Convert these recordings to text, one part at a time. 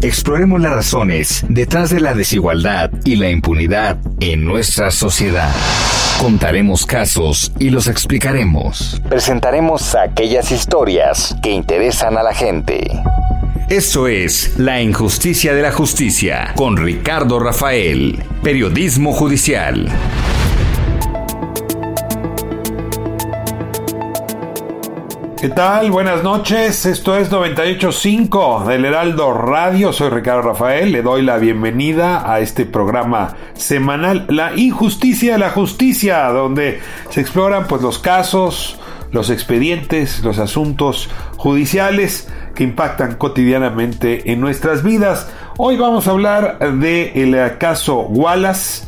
Exploremos las razones detrás de la desigualdad y la impunidad en nuestra sociedad. Contaremos casos y los explicaremos. Presentaremos aquellas historias que interesan a la gente. Eso es La Injusticia de la Justicia con Ricardo Rafael, Periodismo Judicial. ¿Qué tal? Buenas noches. Esto es 985 del Heraldo Radio. Soy Ricardo Rafael. Le doy la bienvenida a este programa semanal La Injusticia de la Justicia, donde se exploran pues los casos, los expedientes, los asuntos judiciales que impactan cotidianamente en nuestras vidas. Hoy vamos a hablar del caso Wallace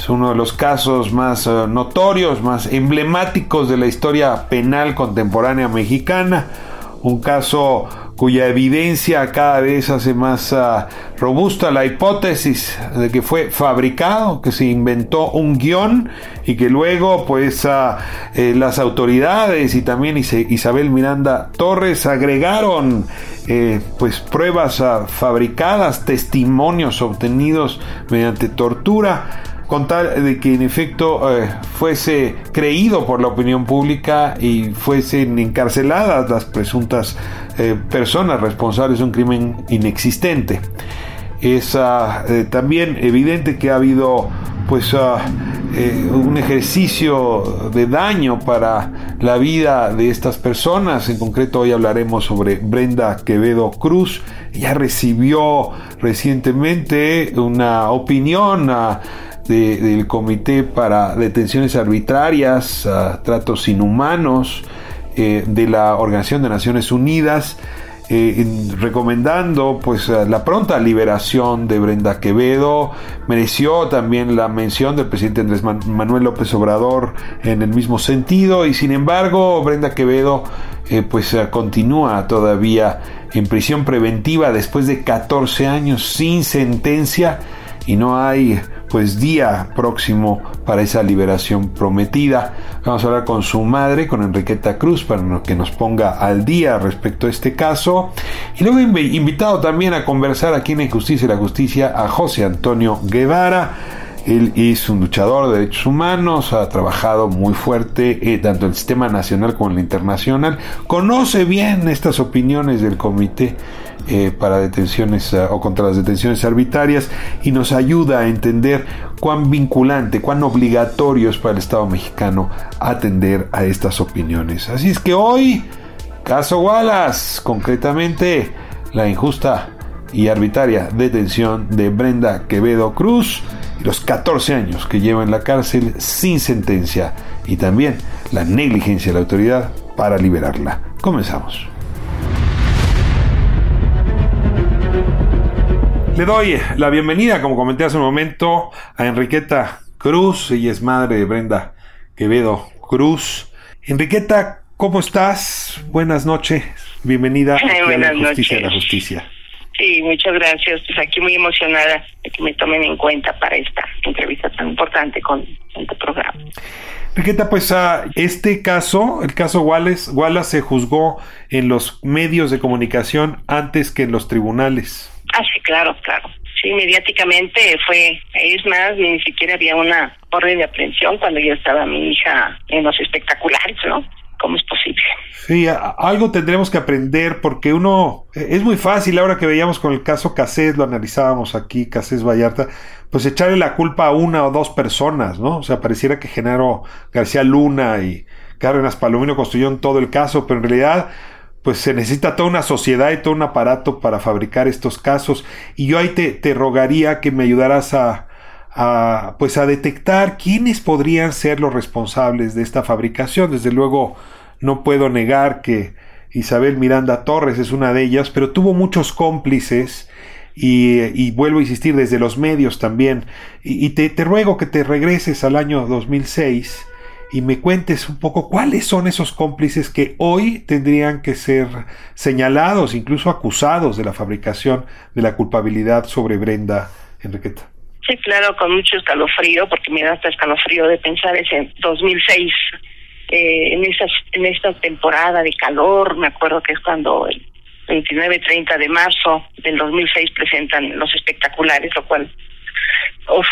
es uno de los casos más uh, notorios, más emblemáticos de la historia penal contemporánea mexicana. Un caso cuya evidencia cada vez hace más uh, robusta la hipótesis de que fue fabricado, que se inventó un guion y que luego pues uh, eh, las autoridades y también Isabel Miranda Torres agregaron eh, pues pruebas fabricadas, testimonios obtenidos mediante tortura con tal de que en efecto eh, fuese creído por la opinión pública y fuesen encarceladas las presuntas eh, personas responsables de un crimen inexistente. Es ah, eh, también evidente que ha habido pues ah, un ejercicio de daño para la vida de estas personas. En concreto hoy hablaremos sobre Brenda Quevedo Cruz. Ella recibió recientemente una opinión del Comité para Detenciones Arbitrarias, Tratos Inhumanos, eh, de la Organización de Naciones Unidas, eh, recomendando pues la pronta liberación de Brenda Quevedo, mereció también la mención del presidente Andrés Manuel López Obrador en el mismo sentido y sin embargo Brenda Quevedo eh, pues continúa todavía en prisión preventiva después de 14 años sin sentencia y no hay pues día próximo para esa liberación prometida. Vamos a hablar con su madre, con Enriqueta Cruz, para que nos ponga al día respecto a este caso. Y luego invitado también a conversar aquí en Injusticia y la Justicia a José Antonio Guevara. Él es un luchador de derechos humanos, ha trabajado muy fuerte eh, tanto en el sistema nacional como en el internacional, conoce bien estas opiniones del comité eh, para detenciones eh, o contra las detenciones arbitrarias y nos ayuda a entender cuán vinculante, cuán obligatorio es para el Estado mexicano atender a estas opiniones. Así es que hoy, caso Wallace, concretamente la injusta y arbitraria detención de Brenda Quevedo Cruz y los 14 años que lleva en la cárcel sin sentencia y también la negligencia de la autoridad para liberarla. Comenzamos. Le doy la bienvenida, como comenté hace un momento, a Enriqueta Cruz. Ella es madre de Brenda Quevedo Cruz. Enriqueta, ¿cómo estás? Buenas noches. Bienvenida a la Justicia de la Justicia. Sí, muchas gracias. Pues aquí muy emocionada de que me tomen en cuenta para esta entrevista tan importante con este programa. Enriqueta, pues a este caso, el caso Wallace, Wallace se juzgó en los medios de comunicación antes que en los tribunales. Ah, sí, claro, claro. Sí, mediáticamente fue, es más, ni siquiera había una orden de aprehensión cuando yo estaba mi hija en los espectaculares, ¿no? ¿Cómo es posible? Sí, algo tendremos que aprender porque uno, e, es muy fácil ahora que veíamos con el caso Casés, lo analizábamos aquí, Casés Vallarta, pues echarle la culpa a una o dos personas, ¿no? O sea, pareciera que Genaro García Luna y Cárdenas Palomino construyeron todo el caso, pero en realidad pues se necesita toda una sociedad y todo un aparato para fabricar estos casos. Y yo ahí te, te rogaría que me ayudaras a, a, pues a detectar quiénes podrían ser los responsables de esta fabricación. Desde luego, no puedo negar que Isabel Miranda Torres es una de ellas, pero tuvo muchos cómplices y, vuelvo a insistir desde los medios también. Y, te, te, ruego que te regreses al año 2006 y me cuentes un poco cuáles son esos cómplices que hoy tendrían que ser señalados, incluso acusados de la fabricación de la culpabilidad sobre Brenda Enriqueta. Sí, claro, con mucho escalofrío, porque me da hasta escalofrío de pensar ese 2006, eh, en, esa, en esta temporada de calor, me acuerdo que es cuando el 29-30 de marzo del 2006 presentan los espectaculares, lo cual uf,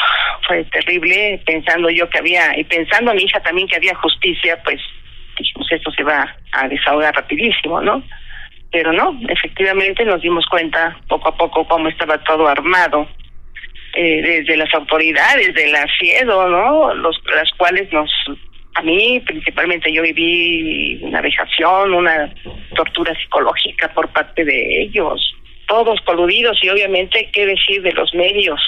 fue terrible, pensando yo que había, y pensando mi hija también que había justicia, pues dijimos esto se va a desahogar rapidísimo, ¿no? Pero no, efectivamente nos dimos cuenta poco a poco cómo estaba todo armado, eh, desde las autoridades de la ¿no? Los, las cuales nos a mí principalmente yo viví una vejación, una tortura psicológica por parte de ellos, todos coludidos y obviamente qué decir de los medios,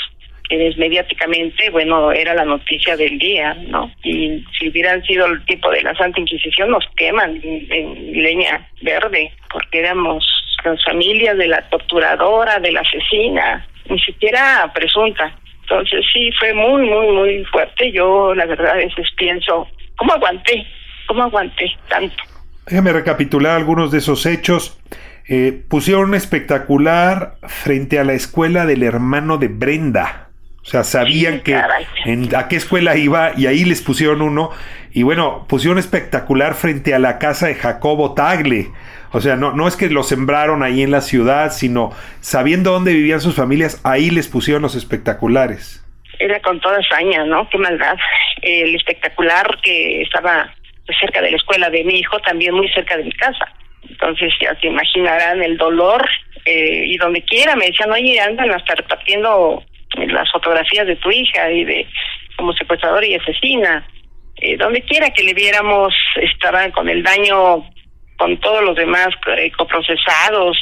mediáticamente, bueno, era la noticia del día, ¿no? Y si hubieran sido el tipo de la Santa Inquisición, nos queman en, leña verde, porque éramos las familias de la torturadora, de la asesina, ni siquiera presunta. Entonces sí, fue muy, muy, muy fuerte. Yo la verdad a veces pienso, ¿Cómo aguanté? ¿Cómo aguanté tanto? Déjame recapitular algunos de esos hechos. Eh, pusieron un espectacular frente a la escuela del hermano de Brenda. O sea, sabían que en, a qué escuela iba y ahí les pusieron uno. Y bueno, pusieron espectacular frente a la casa de Jacobo Tagle. O sea, no, no es que lo sembraron ahí en la ciudad, sino sabiendo dónde vivían sus familias, ahí les pusieron los espectaculares era con toda hazaña, ¿no? Qué maldad. El espectacular que estaba cerca de la escuela de mi hijo, también muy cerca de mi casa. Entonces ya se imaginarán el dolor eh, y donde quiera me decían, oye, andan hasta repartiendo las fotografías de tu hija y de como secuestradora y asesina. Eh, donde quiera que le viéramos, estaban con el daño con todos los demás eh, coprocesados,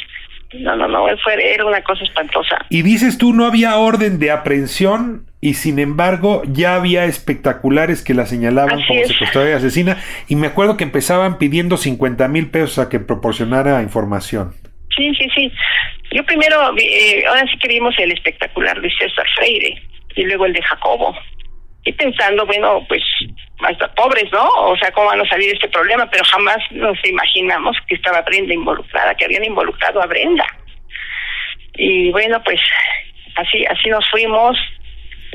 no, no, no, fue, era una cosa espantosa. Y dices tú, no había orden de aprehensión y sin embargo ya había espectaculares que la señalaban como secuestradora y asesina y me acuerdo que empezaban pidiendo 50 mil pesos a que proporcionara información. Sí, sí, sí. Yo primero, eh, ahora sí que vimos el espectacular de César Freire y luego el de Jacobo. Y pensando, bueno, pues hasta pobres, ¿no? O sea, ¿cómo van a salir este problema? Pero jamás nos imaginamos que estaba Brenda involucrada, que habían involucrado a Brenda. Y bueno, pues así así nos fuimos.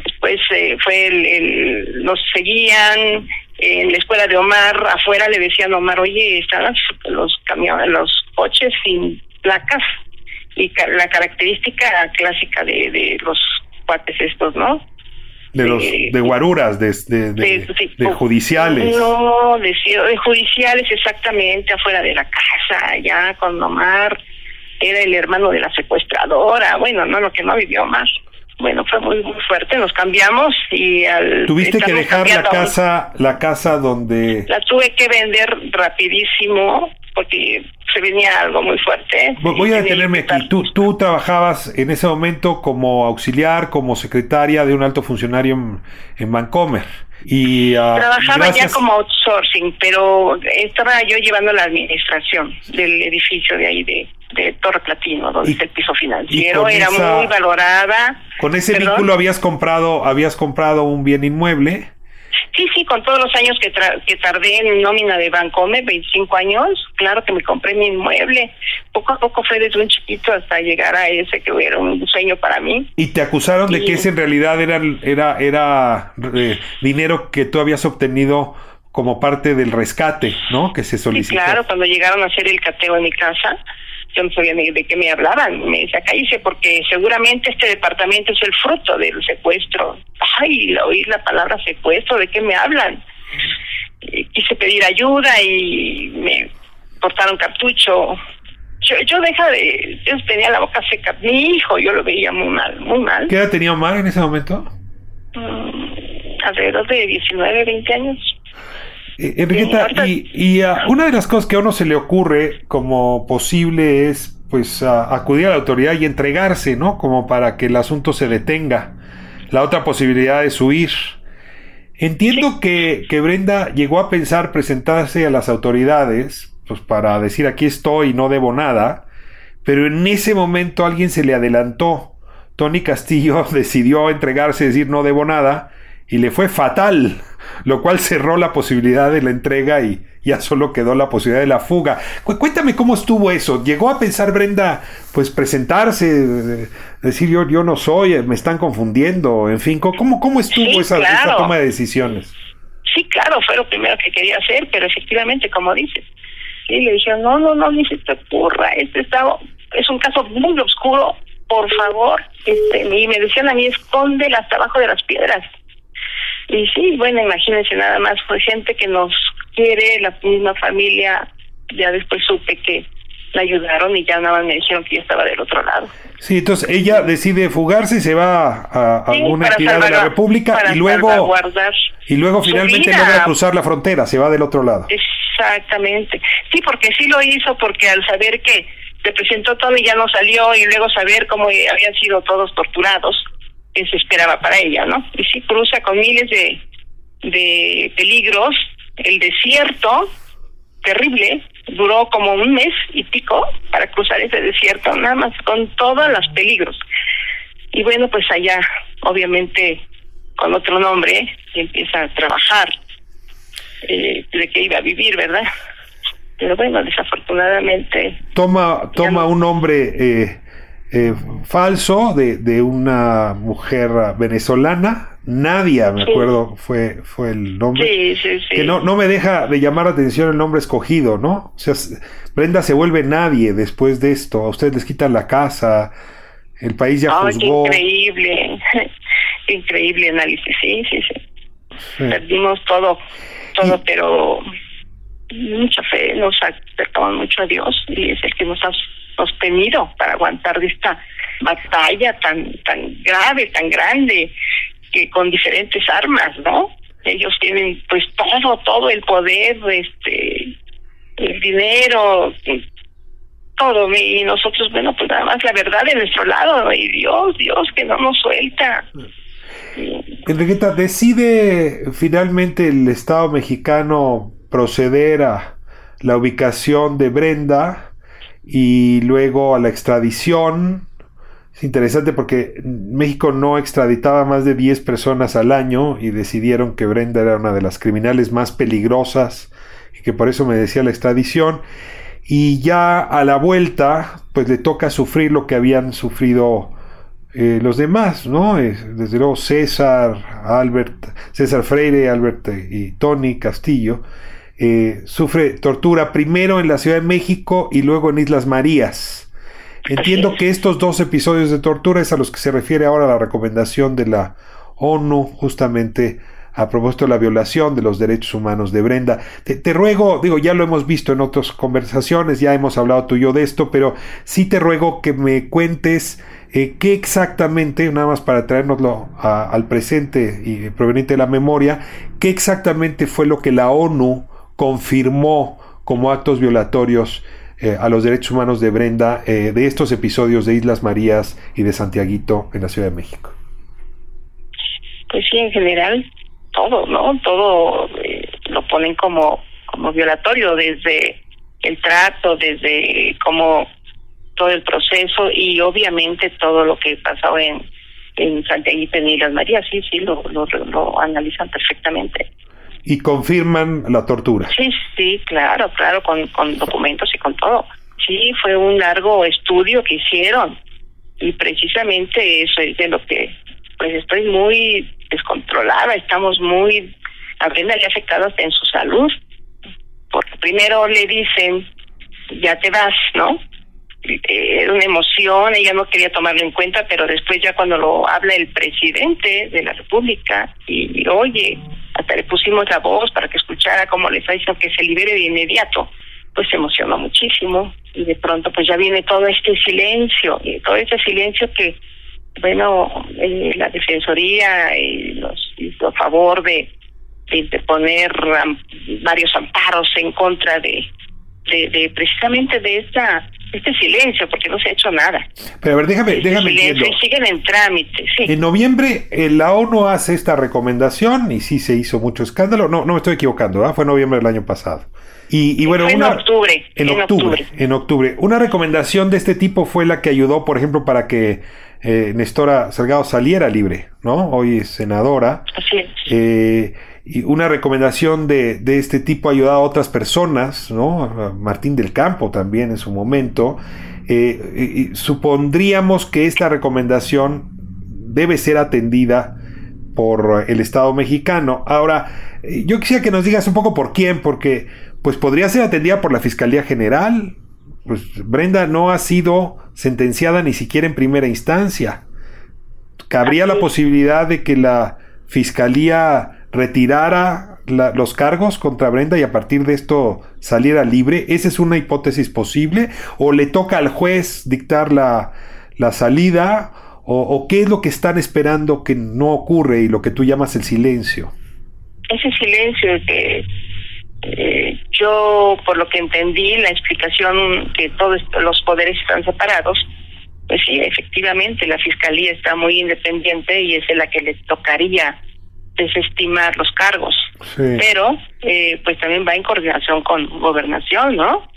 Después eh, fue el, el, nos seguían en la escuela de Omar, afuera le decían a Omar, oye, están los camiones, los coches sin placas. Y la característica clásica de, de los cuates estos, ¿no? De los de guaruras de, de, judiciales. No de, judiciales exactamente afuera de la casa ya con Omar era el hermano de la secuestradora bueno no lo que no vivió Omar bueno fue muy muy fuerte nos cambiamos y al tuviste que dejar la casa la casa donde la tuve que vender rapidísimo porque se venía algo muy fuerte. Voy a detenerme aquí. Tú, tú trabajabas en ese momento como auxiliar, como secretaria de un alto funcionario en, en Vancomer. Y, uh, Trabajaba ya como outsourcing, pero estaba yo llevando la administración del edificio de ahí de, de Torre Platino, donde está el piso financiero. Era muy valorada. Con ese vínculo habías comprado, habías comprado un bien inmueble. Sí, sí, con todos los años que, que tardé en nómina de Bancome, 25 años, claro que me compré mi inmueble. Poco a poco fue desde un chiquito hasta llegar a ese que era un sueño para mí. ¿Y te acusaron de que ese en realidad era, era, era eh, dinero que tú habías obtenido como parte del rescate, ¿no? Que se solicitó. Sí, claro, cuando llegaron a hacer el cateo en mi casa, yo no sabía ni de qué me hablaban. Me decía, cállese, porque seguramente este departamento es el fruto del secuestro. Ay, oír la palabra secuestro, ¿de qué me hablan? quise pedir ayuda y me portaron cartucho. Yo, yo deja de, yo tenía la boca seca. Mi hijo, yo lo veía muy mal, muy mal. ¿Qué edad tenía Omar en ese momento? Mm, alrededor de 19, 20 años. Eh, Enriqueta, y, ah, una de las cosas que a uno se le ocurre como posible es pues acudir a la autoridad y entregarse, ¿no? Como para que el asunto se detenga. La otra posibilidad es huir. Entiendo que, que Brenda llegó a pensar presentarse a las autoridades, pues para decir aquí estoy y no debo nada, pero en ese momento alguien se le adelantó. Tony Castillo decidió entregarse, decir no debo nada, y le fue fatal, lo cual cerró la posibilidad de la entrega y ya solo quedó la posibilidad de la fuga. cuéntame cómo estuvo eso. ¿Llegó a pensar Brenda, pues presentarse, decir yo, yo no soy, me están confundiendo, en fin, ¿cómo, cómo estuvo esa, esa, toma de decisiones? Sí, claro, fue lo primero que quería hacer, pero efectivamente, como dices, y le dijeron, no, no, no, ni se te ocurra, este estado es un caso muy oscuro, por favor, este, y me decían a mí, escóndela hasta abajo de las piedras. Y sí, bueno, imagínense nada más, fue gente que nos quiere, la misma familia, ya después supe que la ayudaron y ya nada más me dijeron que ya estaba del otro lado. Sí, entonces ella decide fugarse y se va a, alguna entidad de la República y luego y luego finalmente logra cruzar la frontera, se va del otro lado. Exactamente. Sí, porque sí lo hizo porque al saber que se presentó todo y ya no salió y luego saber cómo habían sido todos torturados, que se esperaba para ella, ¿no? Y sí cruza con miles de, de peligros, el desierto, terrible, duró como un mes y pico para cruzar ese desierto, nada más con todos los peligros. Y bueno, pues allá, obviamente, con otro nombre, empieza a trabajar eh, de que iba a vivir, ¿verdad? Pero bueno, desafortunadamente... Toma, toma un nombre eh, eh, falso de, de una mujer venezolana, Nadia, me acuerdo, fue, fue el nombre. Sí, sí, sí. Que no, no me deja de llamar la atención el nombre escogido, ¿no? O sea, Brenda se vuelve nadie después de esto. A ustedes les quitan la casa, el país ya juzgó. increíble, increíble análisis, sí, sí, sí. Perdimos todo, todo, pero mucha fe, nos acercamos mucho a Dios y es el que nos ha sostenido para aguantar de esta batalla tan tan grave, tan grande que con diferentes armas, ¿no? Ellos tienen pues todo, todo el poder, este, el dinero, todo, y nosotros, bueno, pues nada más la verdad de nuestro lado, y Dios, Dios que no nos suelta. Enriqueta, decide finalmente el Estado mexicano proceder a la ubicación de Brenda y luego a la extradición es interesante porque México no extraditaba más de 10 personas al año y decidieron que Brenda era una de las criminales más peligrosas y que por eso me decía la extradición. Y ya a la vuelta, pues le toca sufrir lo que habían sufrido eh, los demás, ¿no? desde luego César, Albert, César Freire, Albert y Tony Castillo. Eh, sufre tortura primero en la Ciudad de México y luego en Islas Marías. Entiendo que estos dos episodios de tortura es a los que se refiere ahora la recomendación de la ONU justamente a propósito de la violación de los derechos humanos de Brenda. Te, ruego, digo, ya lo hemos visto en otras conversaciones, ya hemos hablado tú y yo de esto, pero sí te ruego que me cuentes eh, qué exactamente, nada más para traernoslo al presente y proveniente de la memoria, qué exactamente fue lo que la ONU confirmó como actos violatorios eh, a los derechos humanos de Brenda eh, de estos episodios de Islas Marías y de Santiaguito en la Ciudad de México? Pues sí, en general, todo, ¿no? Todo eh, lo ponen como, como violatorio, desde el trato, desde como todo el proceso y obviamente todo lo que pasó en, en Santiaguito en Islas Marías, sí, sí, lo, lo, lo analizan perfectamente y confirman la tortura. Sí, sí, claro, claro, con, con documentos y con todo. Sí, fue un largo estudio que hicieron y precisamente eso es de lo que pues estoy muy descontrolada, estamos muy, a Brenda le en su salud, porque primero le dicen, ya te vas, ¿no? Era una emoción, ella no quería tomarlo en cuenta, pero después ya cuando lo habla el presidente de la República y oye, le pusimos la voz para que escuchara cómo le está diciendo que se libere de inmediato, pues se emocionó muchísimo y de pronto pues ya viene todo este silencio, y todo este silencio que, bueno, eh, la Defensoría y los hizo a favor de, de interponer varios amparos en contra de, de, de precisamente de esta este silencio, porque no se ha hecho nada. Pero a ver, déjame, Este déjame silencio y siguen en trámite, sí. En noviembre eh, la ONU hace esta recomendación y sí se hizo mucho escándalo. No, no me estoy equivocando, ¿verdad? Fue en noviembre del año pasado. Y, y bueno, Fue en octubre, En en octubre, octubre. en octubre. Una recomendación de este tipo fue la que ayudó, por ejemplo, para que eh, Nestora Salgado saliera libre, ¿no? Hoy es senadora. Así es. Y una recomendación de, de este tipo ha ayudado a otras personas, ¿no? A Martín del Campo también en su momento. Eh, y- supondríamos que esta recomendación debe ser atendida por el Estado mexicano. Ahora, eh, yo quisiera que nos digas un poco por quién, porque pues podría ser atendida por la Fiscalía General. Pues Brenda no ha sido sentenciada ni siquiera en primera instancia. ¿Cabría la posibilidad de que la Fiscalía retirara la- los cargos contra Brenda y a partir de esto saliera libre? ¿Esa es una hipótesis posible? ¿O le toca al juez dictar la, la salida? ¿O, qué es lo que están esperando que no ocurre y lo que tú llamas el silencio? ese silencio que eh, yo, por lo que entendí, la explicación que todos los poderes están separados, pues sí, efectivamente, la fiscalía está muy independiente y es la que le tocaría desestimar los cargos. Sí. Pero, eh, pues también va en coordinación con gobernación, ¿no?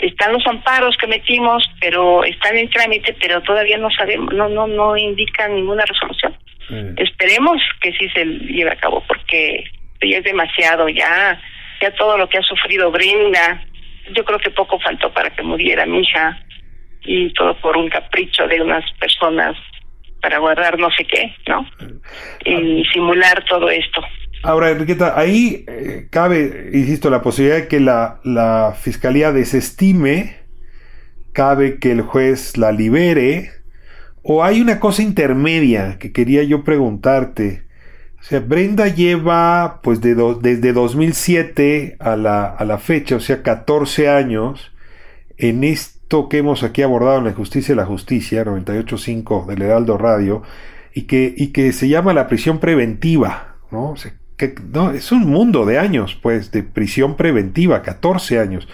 Están los amparos que metimos, pero están en trámite, pero todavía no sabemos, no, no, no indican ninguna resolución. Sí. Esperemos que sí se lleve a cabo porque ya es demasiado, ya, ya todo lo que ha sufrido Brenda, yo creo que poco faltó para que muriera mi hija y todo por un capricho de unas personas para guardar no sé qué, ¿no? Y simular todo esto. Ahora, Enriqueta, ahí eh, cabe, insisto, la posibilidad de que la, la fiscalía desestime, cabe que el juez la libere, o hay una cosa intermedia que quería yo preguntarte. O sea, Brenda lleva, pues, de do- desde 2007 a la, a la fecha, o sea, 14 años, en esto que hemos aquí abordado en la Justicia y la Justicia, 98.5 del Heraldo Radio, y que, y que se llama la prisión preventiva, ¿no? O sea, que, no, es un mundo de años, pues, de prisión preventiva, 14 años.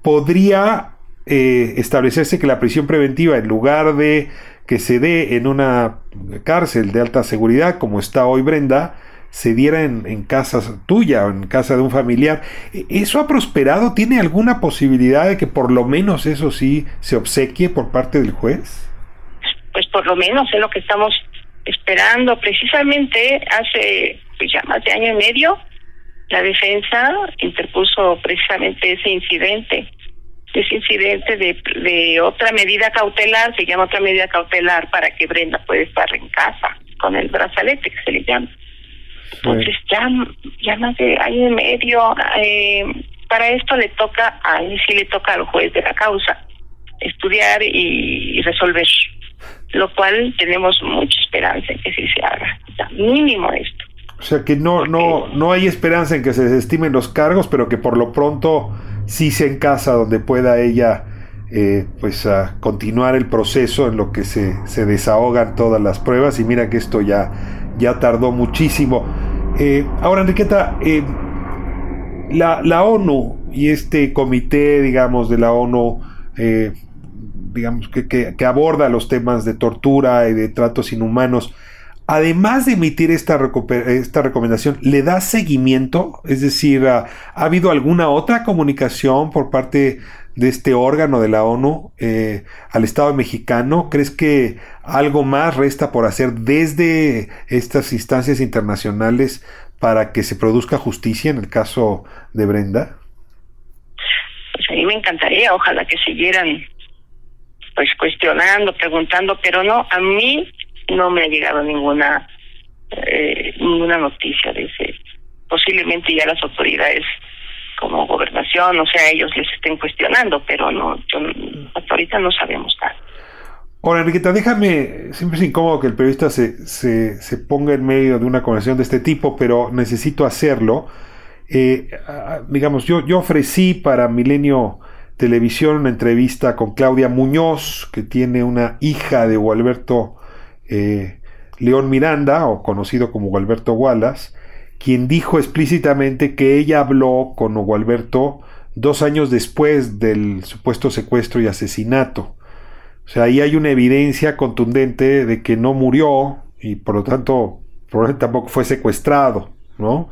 Podría eh, establecerse que la prisión preventiva, en lugar de que se dé en una cárcel de alta seguridad, como está hoy Brenda, se diera en, casa tuya o en casa de un familiar. ¿E- ¿Eso ha prosperado? ¿Tiene alguna posibilidad de que por lo menos eso sí se obsequie por parte del juez? Pues por lo menos es lo que estamos esperando. Precisamente hace pues ya más de año y medio, la defensa interpuso precisamente ese incidente, ese incidente de, de otra medida cautelar, se llama otra medida cautelar para que Brenda pueda estar en casa con el brazalete que se le llama. Entonces ya, ya más de año y medio, eh, para esto le toca, a él sí le toca al juez de la causa estudiar y, resolver, lo cual tenemos mucha esperanza en que sí se haga, o sea, mínimo esto. O sea que no, no, no hay esperanza en que se desestimen los cargos, pero que por lo pronto sí sea en casa donde pueda ella eh, pues a continuar el proceso en lo que se, se desahogan todas las pruebas y mira que esto ya, ya tardó muchísimo. Eh, ahora Enriqueta, eh, la, la ONU y este comité, digamos, de la ONU, eh, digamos, que, que, aborda los temas de tortura y de tratos inhumanos, además de emitir esta, esta recomendación, ¿le da seguimiento? Es decir, ¿ha, ha habido alguna otra comunicación por parte de este órgano de la ONU eh, al Estado mexicano? ¿Crees que algo más resta por hacer desde estas instancias internacionales para que se produzca justicia en el caso de Brenda? Pues a mí me encantaría, ojalá que siguieran pues cuestionando, preguntando, pero no, a mí no me ha llegado ninguna eh, ninguna noticia de ese. Posiblemente ya las autoridades como gobernación, o sea, ellos les estén cuestionando, pero no, yo, hasta ahorita no sabemos nada. Ahora, Enriqueta, déjame, siempre es incómodo que el periodista se, se, se ponga en medio de una conversación de este tipo, pero necesito hacerlo. Eh, digamos, yo, yo ofrecí para Milenio Televisión una entrevista con Claudia Muñoz, que tiene una hija de Gualberto eh, León Miranda, o conocido como Gualberto Wallace, quien dijo explícitamente que ella habló con Gualberto dos años después del supuesto secuestro y asesinato. O sea, ahí hay una evidencia contundente de que no murió y por lo tanto tampoco fue secuestrado, ¿no?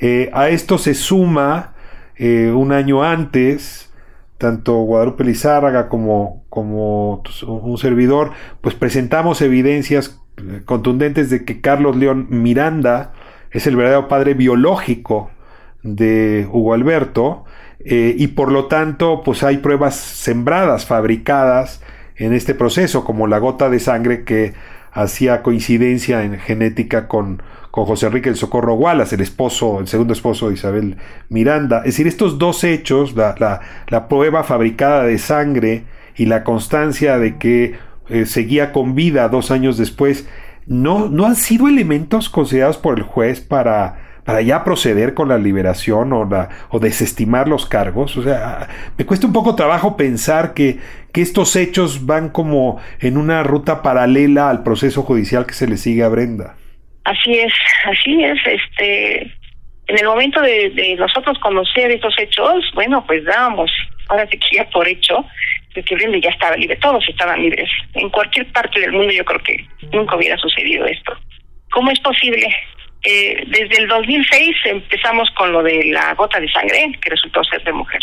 Eh, a esto se suma eh, un año antes, tanto Guadalupe Lizárraga como, como un servidor, pues presentamos evidencias eh, contundentes de que Carlos León Miranda es el verdadero padre biológico de Hugo Alberto, y por lo tanto, pues hay pruebas sembradas, fabricadas en este proceso, como la gota de sangre que hacía coincidencia en genética con, con José Enrique el Socorro Wallace, el esposo, el segundo esposo de Isabel Miranda. Es decir, estos dos hechos, la, la, la prueba fabricada de sangre y la constancia de que eh, seguía con vida dos años después, no, no han sido elementos considerados por el juez para para ya proceder con la liberación o, la, o desestimar los cargos. O sea, me cuesta un poco trabajo pensar que, que estos hechos van como en una ruta paralela al proceso judicial que se le sigue a Brenda. Así es, así es. Este, en el momento de, nosotros conocer estos hechos, bueno, pues dábamos, ahora se quería por hecho, de que Brenda ya estaba libre, todos estaban libres. En cualquier parte del mundo yo creo que nunca hubiera sucedido esto. ¿Cómo es posible? Eh, desde el 2006 empezamos con lo de la gota de sangre, que resultó ser de mujer.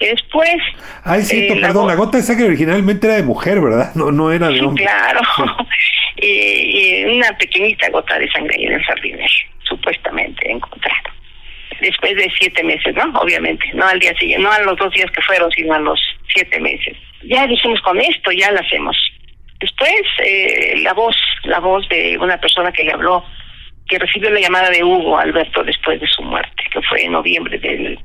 Después. Ah, es cierto, perdón, la gota de sangre originalmente era de mujer, ¿verdad? No, no era de hombre. Claro. y, una pequeñita gota de sangre ahí en el jardín, supuestamente encontrado. Después de siete meses, ¿no? Obviamente, no al día siguiente, no a los dos días que fueron, sino a los siete meses. Ya dijimos con esto, ya lo hacemos. Después, eh, la voz, la voz de una persona que le habló que recibió la llamada de Hugo Alberto después de su muerte, que fue en noviembre del...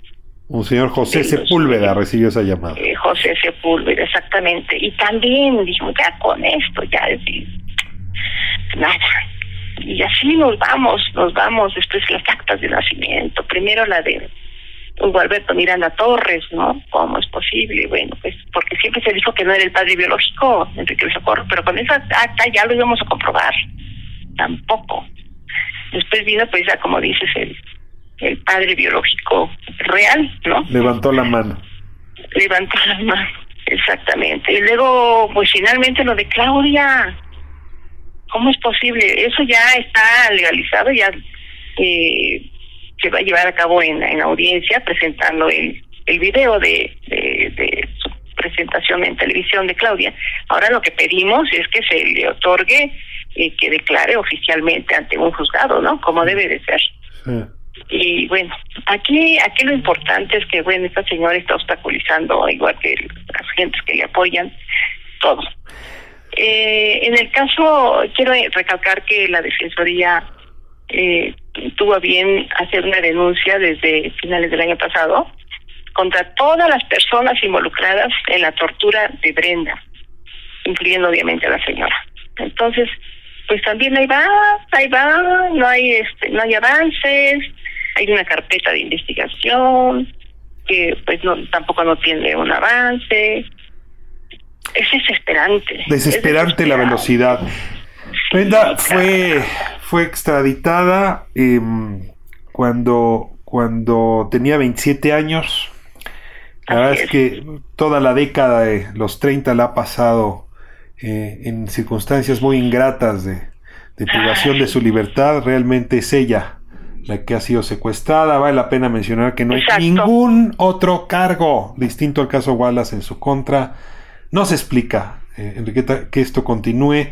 Un señor José Sepúlveda recibió esa llamada. Eh, José Sepúlveda, exactamente. Y también dijimos, ya con esto, ya nada. Y así nos vamos, nos vamos después las actas de nacimiento. Primero la de Hugo Alberto Miranda Torres, ¿no? ¿Cómo es posible? Bueno, pues porque siempre se dijo que no era el padre biológico, Enrique Socorro, pero con esa acta ya lo íbamos a comprobar. Tampoco. Después vino, pues ya como dices, el, el padre biológico real, ¿no? Levantó la mano. Levantó la mano, exactamente. Y luego, pues finalmente lo de Claudia. ¿Cómo es posible? Eso ya está legalizado, ya eh, se va a llevar a cabo en, en audiencia presentando el, el video de, de, de su presentación en televisión de Claudia. Ahora lo que pedimos es que se le otorgue que declare oficialmente ante un juzgado, ¿no? Como debe de ser. Y bueno, aquí aquí lo importante es que, bueno, esta señora está obstaculizando, igual que las gentes que le apoyan, todo. Eh, en el caso, quiero recalcar que la Defensoría eh, tuvo bien hacer una denuncia desde finales del año pasado contra todas las personas involucradas en la tortura de Brenda, incluyendo obviamente a la señora. Entonces, pues también ahí va, ahí va, no hay este, no hay avances, hay una carpeta de investigación que pues no tampoco no tiene un avance. Es desesperante. Desesperante la velocidad. Brenda fue fue extraditada em, cuando cuando tenía 27 años. La verdad es que toda la década de los 30 la ha pasado eh, en circunstancias muy ingratas de, privación de su libertad, realmente es ella la que ha sido secuestrada. Vale la pena mencionar que no hay ningún otro cargo distinto al caso Wallace en su contra. No se explica, eh, Enriqueta, que esto continúe.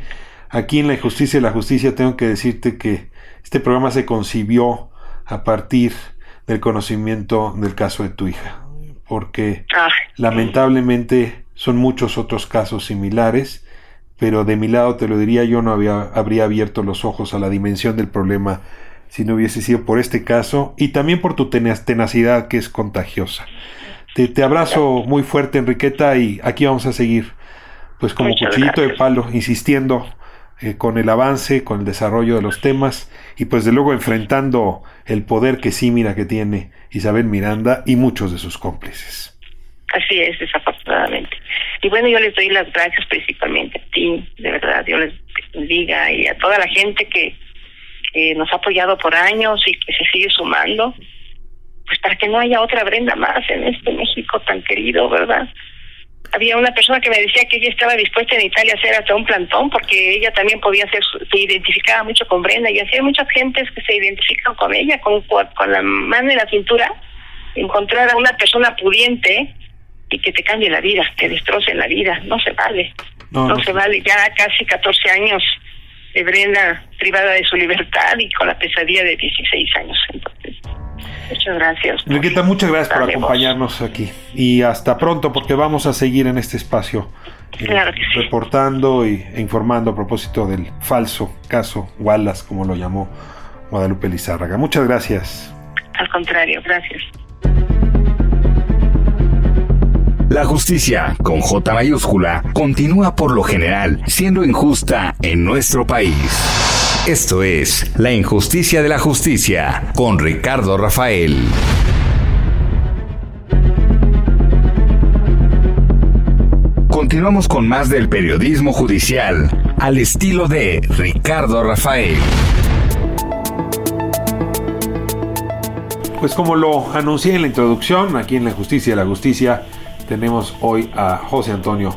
Aquí en la injusticia y la justicia tengo que decirte que este programa se concibió a partir del conocimiento del caso de tu hija, porque lamentablemente son muchos otros casos similares pero de mi lado te lo diría, yo no había, habría abierto los ojos a la dimensión del problema si no hubiese sido por este caso y también por tu tenacidad que es contagiosa. Te, te abrazo muy fuerte, Enriqueta, y aquí vamos a seguir, pues como cuchillito de palo, insistiendo eh, con el avance, con el desarrollo de los temas y pues de luego enfrentando el poder que sí mira que tiene Isabel Miranda y muchos de sus cómplices. Así es, desafortunadamente. Y bueno, yo les doy las gracias principalmente a ti, de verdad, Dios les diga, y a toda la gente que, nos ha apoyado por años y que se sigue sumando. Pues para que no haya otra Brenda más en este México tan querido, ¿verdad? Había una persona que me decía que ella estaba dispuesta en Italia a hacer hasta un plantón porque ella también podía ser, se identificaba mucho con Brenda y así hay muchas gentes que se identifican con ella, con, con la mano en la cintura, encontrar a una persona pudiente y que te cambie la vida, te destroce la vida, no se vale, no, se vale, ya casi 14 años de Brenda privada de su libertad y con la pesadilla de 16 años. Entonces, muchas gracias. Enriqueta, muchas gracias por acompañarnos aquí y hasta pronto porque vamos a seguir en este espacio. Eh, reportando y, e informando a propósito del falso caso Wallace, como lo llamó Guadalupe Lizárraga. Muchas gracias. Al contrario, gracias. La justicia, con J mayúscula, continúa por lo general siendo injusta en nuestro país. Esto es La injusticia de la justicia con Ricardo Rafael. Continuamos con más del periodismo judicial al estilo de Ricardo Rafael. Pues como lo anuncié en la introducción, aquí en La Justicia de la Justicia, tenemos hoy a José Antonio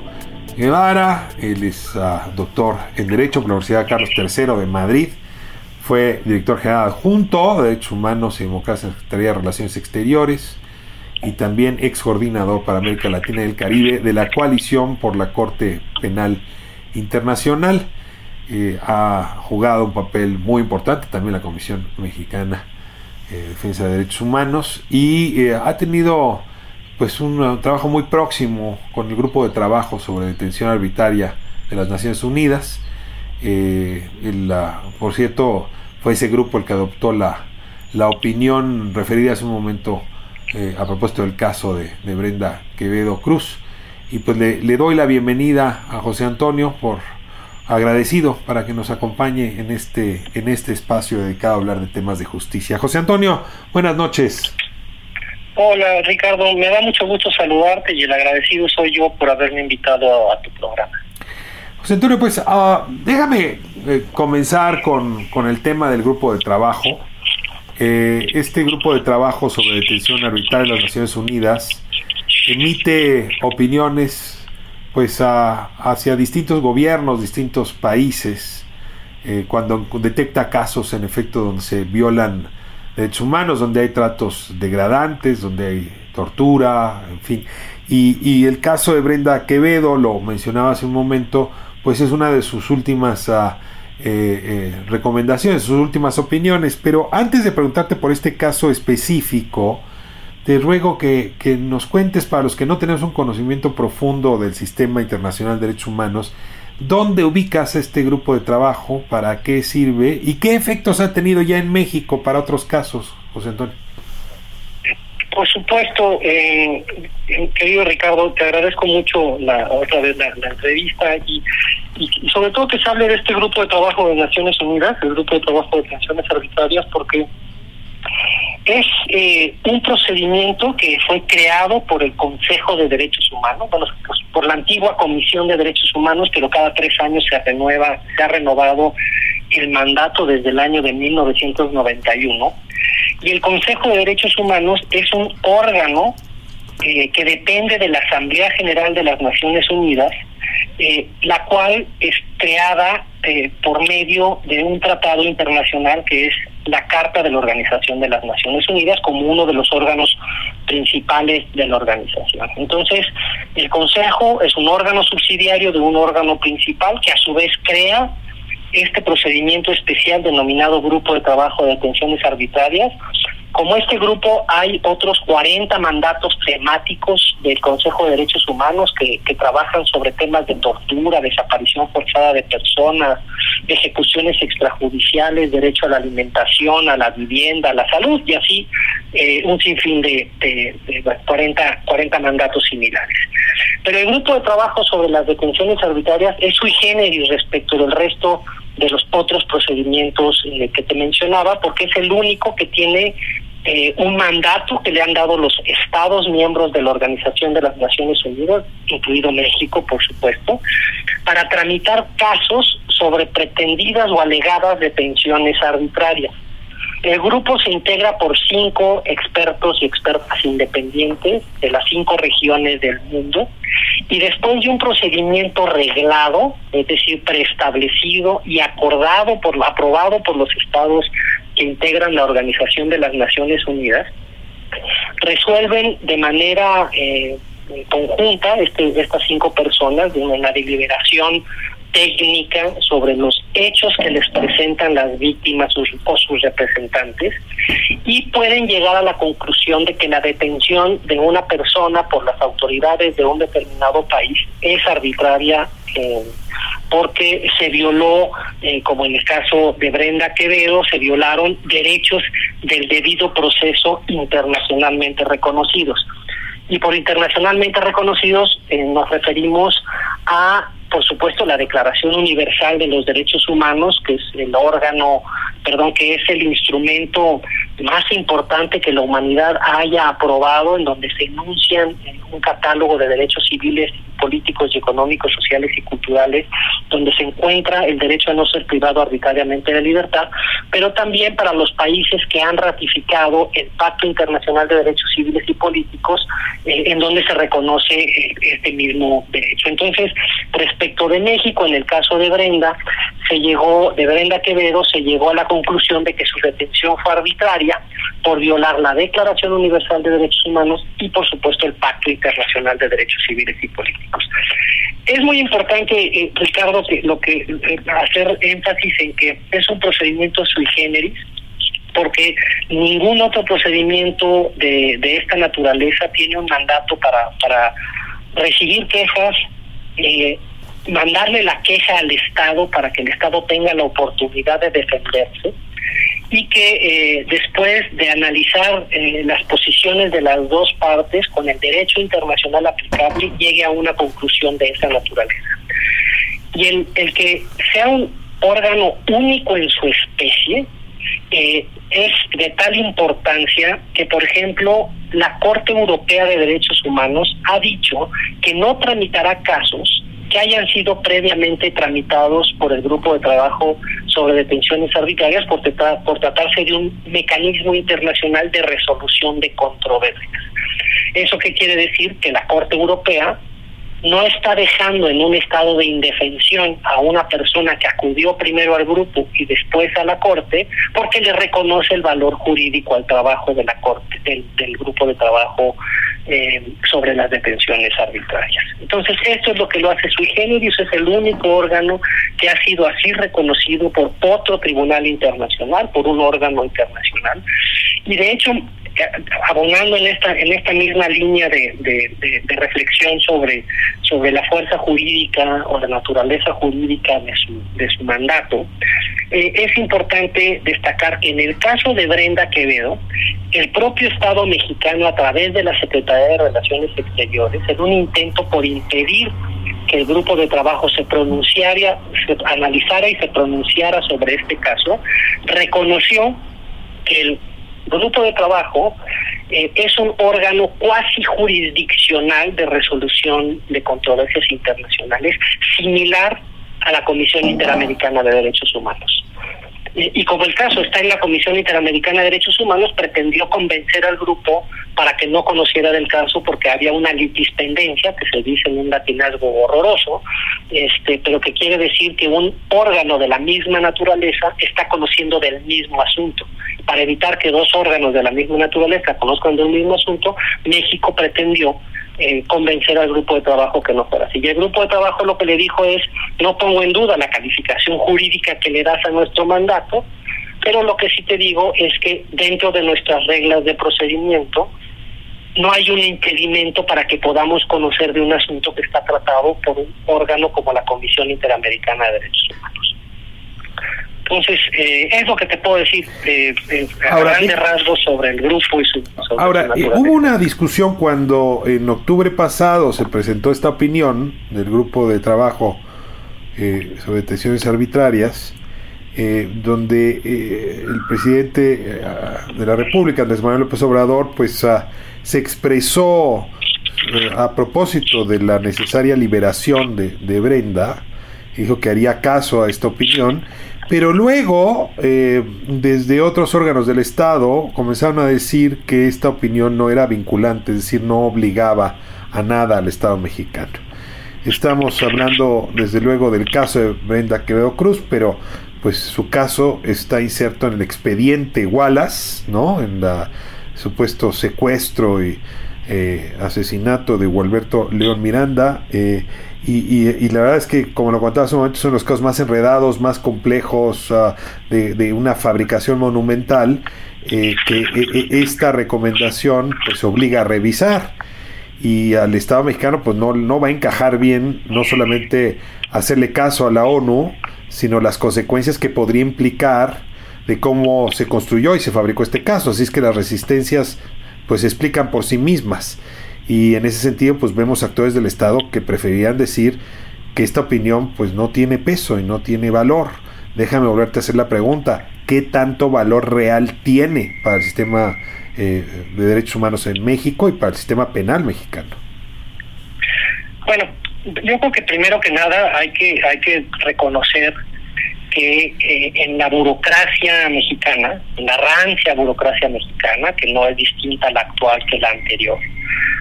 Guevara, él es ah, doctor en Derecho por la Universidad Carlos III de Madrid, fue director general adjunto de Derechos Humanos y Democracia en la Secretaría de Relaciones Exteriores y también ex coordinador para América Latina y el Caribe de la coalición por la Corte Penal Internacional. Eh, ha jugado un papel muy importante también la Comisión Mexicana de Defensa de Derechos Humanos y eh, ha tenido pues un trabajo muy próximo con el grupo de trabajo sobre detención arbitraria de las Naciones Unidas. Eh, por cierto, fue ese grupo el que adoptó la, la opinión referida hace un momento eh, a propósito del caso de, Brenda Quevedo Cruz. Y pues le, le, doy la bienvenida a José Antonio por agradecido para que nos acompañe en este, en este espacio dedicado a hablar de temas de justicia. José Antonio, buenas noches. Hola Ricardo, me da mucho gusto saludarte y el agradecido soy yo por haberme invitado a, tu programa. José Antonio, pues uh, déjame eh, comenzar con, con, el tema del grupo de trabajo. Eh, este grupo de trabajo sobre detención arbitral de las Naciones Unidas emite opiniones pues hacia distintos gobiernos, distintos países, eh, cuando detecta casos en efecto donde se violan derechos humanos, donde hay tratos degradantes, donde hay tortura, en fin. Y, el caso de Brenda Quevedo, lo mencionaba hace un momento, pues es una de sus últimas ah, eh, eh, recomendaciones, sus últimas opiniones. Pero antes de preguntarte por este caso específico, te ruego que, que nos cuentes para los que no tenemos un conocimiento profundo del sistema internacional de derechos humanos, ¿Dónde ubicas este grupo de trabajo? ¿Para qué sirve? ¿Y qué efectos ha tenido ya en México para otros casos, José Antonio? Por supuesto, eh, querido Ricardo, te agradezco mucho la otra vez la, entrevista y, y, sobre todo que se hable de este grupo de trabajo de Naciones Unidas, el grupo de trabajo de tensiones arbitrarias, porque es eh, un procedimiento que fue creado por el Consejo de Derechos Humanos, bueno, pues, por la antigua Comisión de Derechos Humanos, pero cada tres años se renueva, se ha renovado el mandato desde el año de 1991. Y el Consejo de Derechos Humanos es un órgano eh, que depende de la Asamblea General de las Naciones Unidas, eh, la cual es creada por medio de un tratado internacional que es la Carta de la Organización de las Naciones Unidas como uno de los órganos principales de la organización. Entonces, el Consejo es un órgano subsidiario de un órgano principal que a su vez crea este procedimiento especial denominado Grupo de Trabajo de Detenciones Arbitrarias, como este grupo hay otros 40 mandatos temáticos del Consejo de Derechos Humanos que, trabajan sobre temas de tortura, desaparición forzada de personas, ejecuciones extrajudiciales, derecho a la alimentación, a la vivienda, a la salud y así eh, un sinfín de, de, 40, 40 mandatos similares. Pero el grupo de trabajo sobre las detenciones arbitrarias es sui generis respecto del resto de los otros procedimientos eh, que te mencionaba, porque es el único que tiene eh, un mandato que le han dado los Estados miembros de la Organización de las Naciones Unidas, incluido México, por supuesto, para tramitar casos sobre pretendidas o alegadas detenciones arbitrarias. El grupo se integra por cinco expertos y expertas independientes de las cinco regiones del mundo y después de un procedimiento reglado, es decir, preestablecido y acordado por aprobado por los estados que integran la Organización de las Naciones Unidas, resuelven de manera eh, conjunta este, estas cinco personas de una deliberación técnica sobre los hechos que les presentan las víctimas o sus representantes y pueden llegar a la conclusión de que la detención de una persona por las autoridades de un determinado país es arbitraria eh, porque se violó, eh, como en el caso de Brenda Quevedo, se violaron derechos del debido proceso internacionalmente reconocidos. Y por internacionalmente reconocidos eh, nos referimos a por supuesto, la Declaración Universal de los Derechos Humanos, que es el órgano, perdón, que es el instrumento más importante que la humanidad haya aprobado, en donde se enuncian un catálogo de derechos civiles, políticos y económicos, sociales y culturales, donde se encuentra el derecho a no ser privado arbitrariamente de libertad, pero también para los países que han ratificado el Pacto Internacional de Derechos Civiles y Políticos, eh, en donde se reconoce eh, este mismo derecho. Entonces, respecto de México, en el caso de Brenda, se llegó, de Brenda Quevedo, se llegó a la conclusión de que su detención fue arbitraria por violar la Declaración Universal de Derechos Humanos y, por supuesto, el Pacto Internacional de Derechos Civiles y Políticos. Es muy importante, eh, Ricardo, que lo que eh, hacer énfasis en que es un procedimiento sui generis, porque ningún otro procedimiento de, de esta naturaleza tiene un mandato para, para recibir quejas, eh, mandarle la queja al Estado para que el Estado tenga la oportunidad de defenderse y que eh, después de analizar eh, las posiciones de las dos partes con el derecho internacional aplicable llegue a una conclusión de esa naturaleza. Y el, el que sea un órgano único en su especie eh, es de tal importancia que, por ejemplo, la Corte Europea de Derechos Humanos ha dicho que no tramitará casos que hayan sido previamente tramitados por el grupo de trabajo sobre detenciones arbitrarias por, por tratarse de un mecanismo internacional de resolución de controversias. ¿Eso qué quiere decir? Que la Corte Europea no está dejando en un estado de indefensión a una persona que acudió primero al grupo y después a la corte porque le reconoce el valor jurídico al trabajo de la corte del, del grupo de trabajo eh, sobre las detenciones arbitrarias. Entonces, esto es lo que lo hace sui generis, es el único órgano que ha sido así reconocido por otro tribunal internacional, por un órgano internacional. Y de hecho, abonando en esta en esta misma línea de, de, reflexión sobre sobre la fuerza jurídica o la naturaleza jurídica de su de su mandato eh, es importante destacar que en el caso de Brenda Quevedo el propio Estado mexicano a través de la Secretaría de Relaciones Exteriores en un intento por impedir que el grupo de trabajo se pronunciara se analizara y se pronunciara sobre este caso reconoció que el grupo de trabajo eh, es un órgano cuasi jurisdiccional de resolución de controversias internacionales, similar a la Comisión Interamericana de Derechos Humanos. Y como el caso está en la Comisión Interamericana de Derechos Humanos, pretendió convencer al grupo para que no conociera del caso porque había una litispendencia, que se dice en un latinazgo horroroso, este, pero que quiere decir que un órgano de la misma naturaleza está conociendo del mismo asunto. Para evitar que dos órganos de la misma naturaleza conozcan del mismo asunto, México pretendió eh, convencer al grupo de trabajo que no fuera así. Y el grupo de trabajo lo que le dijo es, no pongo en duda la calificación jurídica que le das a nuestro mandato, pero lo que sí te digo es que dentro de nuestras reglas de procedimiento no hay un impedimento para que podamos conocer de un asunto que está tratado por un órgano como la Comisión Interamericana de Derechos Humanos. Entonces, eh, es lo que te puedo decir eh, eh a grandes rasgos sobre el grupo y su... ahora, eh, hubo una discusión cuando en octubre pasado se presentó esta opinión del grupo de trabajo sobre detenciones arbitrarias, donde el presidente de la República, Andrés Manuel López Obrador, pues ah, se expresó a propósito de la necesaria liberación de, de Brenda, dijo que haría caso a esta opinión Pero luego, eh, desde otros órganos del Estado, comenzaron a decir que esta opinión no era vinculante, es decir, no obligaba a nada al Estado mexicano. Estamos hablando, desde luego, del caso de Brenda Quevedo Cruz, pero pues su caso está inserto en el expediente Wallace, ¿no? En la supuesto secuestro y eh, asesinato de Gualberto León Miranda. Eh, y, la verdad es que, como lo contaba hace un momento, son los casos más enredados, más complejos ah, de, una fabricación monumental eh, que esta recomendación pues obliga a revisar y al Estado mexicano pues no, no va a encajar bien no solamente hacerle caso a la ONU, sino las consecuencias que podría implicar de cómo se construyó y se fabricó este caso. Así es que las resistencias pues se explican por sí mismas. Y en ese sentido pues vemos actores del Estado que preferían decir que esta opinión pues no tiene peso y no tiene valor. Déjame volverte a hacer la pregunta, ¿qué tanto valor real tiene para el sistema eh, de derechos humanos en México y para el sistema penal mexicano? Bueno, yo creo que primero que nada hay que hay que reconocer que en la burocracia mexicana, en la rancia burocracia mexicana, que no es distinta a la actual que la anterior,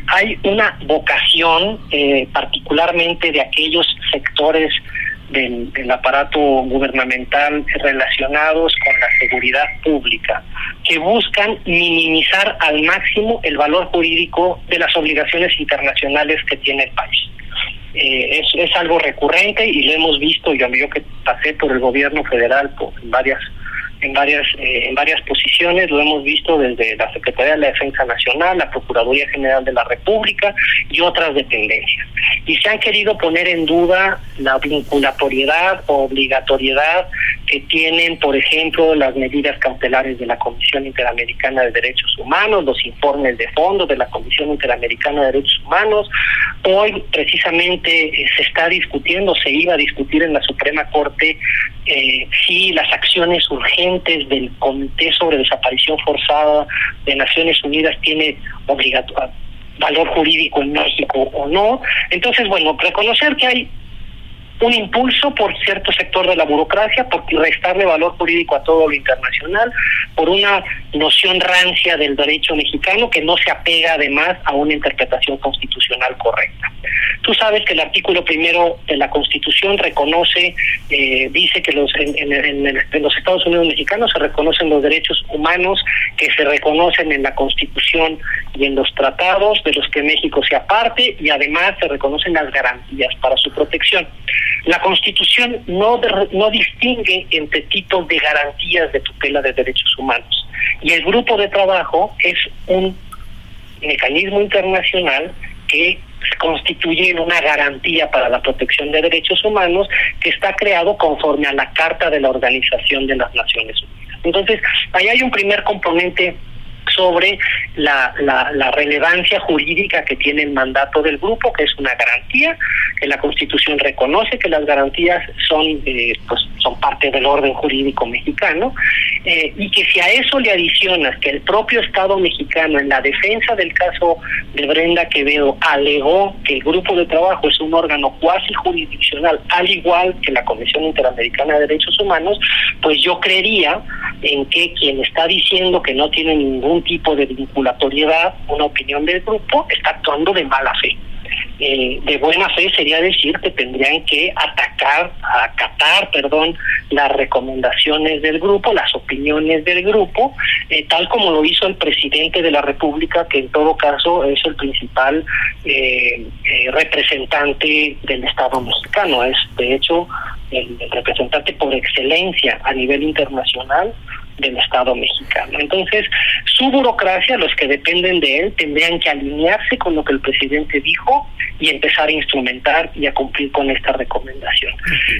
hay una vocación eh, particularmente de aquellos sectores del, aparato gubernamental relacionados con la seguridad pública, que buscan minimizar al máximo el valor jurídico de las obligaciones internacionales que tiene el país. Eh, es, es algo recurrente y lo hemos visto, yo, yo que pasé por el gobierno federal por varias en varias eh, en varias posiciones lo hemos visto desde la Secretaría de la Defensa Nacional, la Procuraduría General de la República y otras dependencias. Y se han querido poner en duda la vinculatoriedad o obligatoriedad que tienen, por ejemplo, las medidas cautelares de la Comisión Interamericana de Derechos Humanos, los informes de fondo de la Comisión Interamericana de Derechos Humanos. Hoy precisamente eh, se está discutiendo, se iba a discutir en la Suprema Corte eh, si las acciones urgentes del Comité sobre Desaparición Forzada de Naciones Unidas tiene valor jurídico en México o no. Entonces, bueno, reconocer que hay un impulso por cierto sector de la burocracia, por restarle valor jurídico a todo lo internacional, por una noción rancia del derecho mexicano que no se apega además a una interpretación constitucional correcta. Tú sabes que el artículo primero de la Constitución reconoce, eh, dice que los en, los Estados Unidos mexicanos se reconocen los derechos humanos que se reconocen en la Constitución y en los tratados de los que México se aparte y además se reconocen las garantías para su protección. La Constitución no, no distingue entre tipos de garantías de tutela de derechos humanos y el grupo de trabajo es un mecanismo internacional que constituye una garantía para la protección de derechos humanos que está creado conforme a la Carta de la Organización de las Naciones Unidas. Entonces, ahí hay un primer componente sobre la, relevancia jurídica que tiene el mandato del grupo, que es una garantía, que la Constitución reconoce que las garantías son, eh, pues, son parte del orden jurídico mexicano, eh, y que si a eso le adicionas que el propio Estado mexicano en la defensa del caso de Brenda Quevedo alegó que el grupo de trabajo es un órgano cuasi jurisdiccional, al igual que la Comisión Interamericana de Derechos Humanos, pues yo creería en que quien está diciendo que no tiene ningún tipo de vinculatoriedad, una opinión del grupo, está actuando de mala fe. Eh, de buena fe sería decir que tendrían que atacar, acatar, perdón, las recomendaciones del grupo, las opiniones del grupo, eh, tal como lo hizo el presidente de la República, que en todo caso es el principal eh, representante del Estado mexicano, es de hecho el representante por excelencia a nivel internacional del Estado mexicano. Entonces, su burocracia, los que dependen de él, tendrían que alinearse con lo que el presidente dijo y empezar a instrumentar y a cumplir con esta recomendación.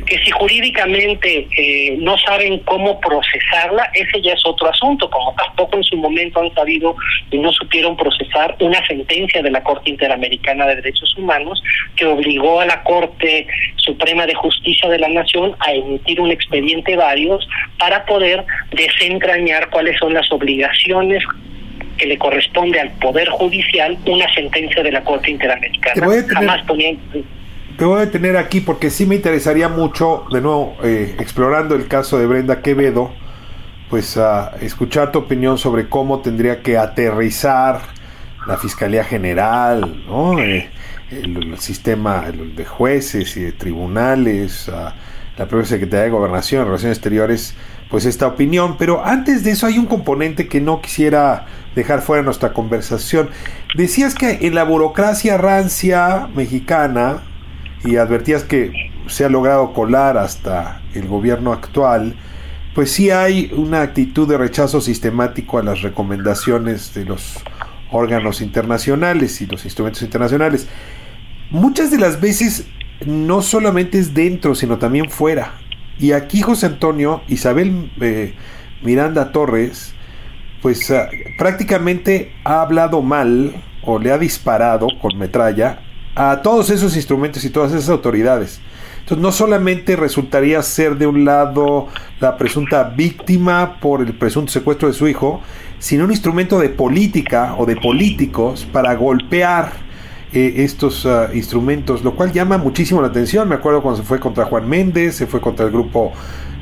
Que si jurídicamente eh, no saben cómo procesarla, ese ya es otro asunto, como tampoco en su momento han sabido y no supieron procesar una sentencia de la Corte Interamericana de Derechos Humanos que obligó a la Corte Suprema de Justicia de la Nación a emitir un expediente varios para poder desentrañar cuáles son las obligaciones que le corresponde al Poder Judicial una sentencia de la Corte Interamericana. Jamás te voy a detener aquí porque sí me interesaría mucho, de nuevo, eh, explorando el caso de Brenda Quevedo, pues a escuchar tu opinión sobre cómo tendría que aterrizar la Fiscalía General, ¿no? Eh, el, sistema de jueces y de tribunales, la propia Secretaría de Gobernación, Relaciones Exteriores, pues esta opinión. Pero antes de eso hay un componente que no quisiera dejar fuera de nuestra conversación. Decías que en la burocracia rancia mexicana, y advertías que se ha logrado colar hasta el gobierno actual, pues sí hay una actitud de rechazo sistemático a las recomendaciones de los órganos internacionales y los instrumentos internacionales. Muchas de las veces no solamente es dentro, sino también fuera. Y aquí José Antonio, Isabel eh, Miranda Torres, pues ah, prácticamente ha hablado mal o le ha disparado con metralla a todos esos instrumentos y todas esas autoridades. Entonces no solamente resultaría ser de un lado la presunta víctima por el presunto secuestro de su hijo, sino un instrumento de política o de políticos para golpear eh, estos ah, instrumentos, lo cual llama muchísimo la atención. Me acuerdo cuando se fue contra Juan Méndez, se fue contra el grupo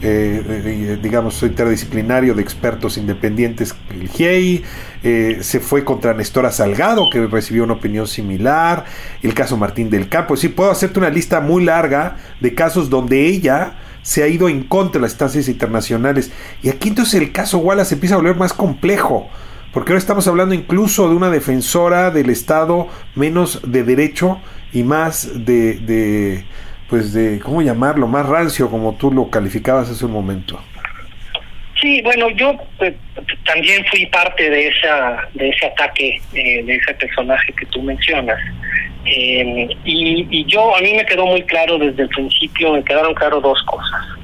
eh, digamos, interdisciplinario de expertos independientes, el GIEI, eh, se fue contra Nestora Salgado, que recibió una opinión similar, el caso Martín del Campo. Sí, puedo hacerte una lista muy larga de casos donde ella se ha ido en contra de las instancias internacionales. Y aquí entonces el caso Wallace empieza a volver más complejo. Porque ahora estamos hablando incluso de una defensora del Estado menos de derecho y más de pues de, ¿cómo llamarlo? Más rancio, como tú lo calificabas hace un momento. Sí, bueno, yo pues, también fui parte de esa de ese ataque eh, de ese personaje que tú mencionas. Eh, y, y yo, a mí me quedó muy claro desde el principio, me quedaron claro dos cosas.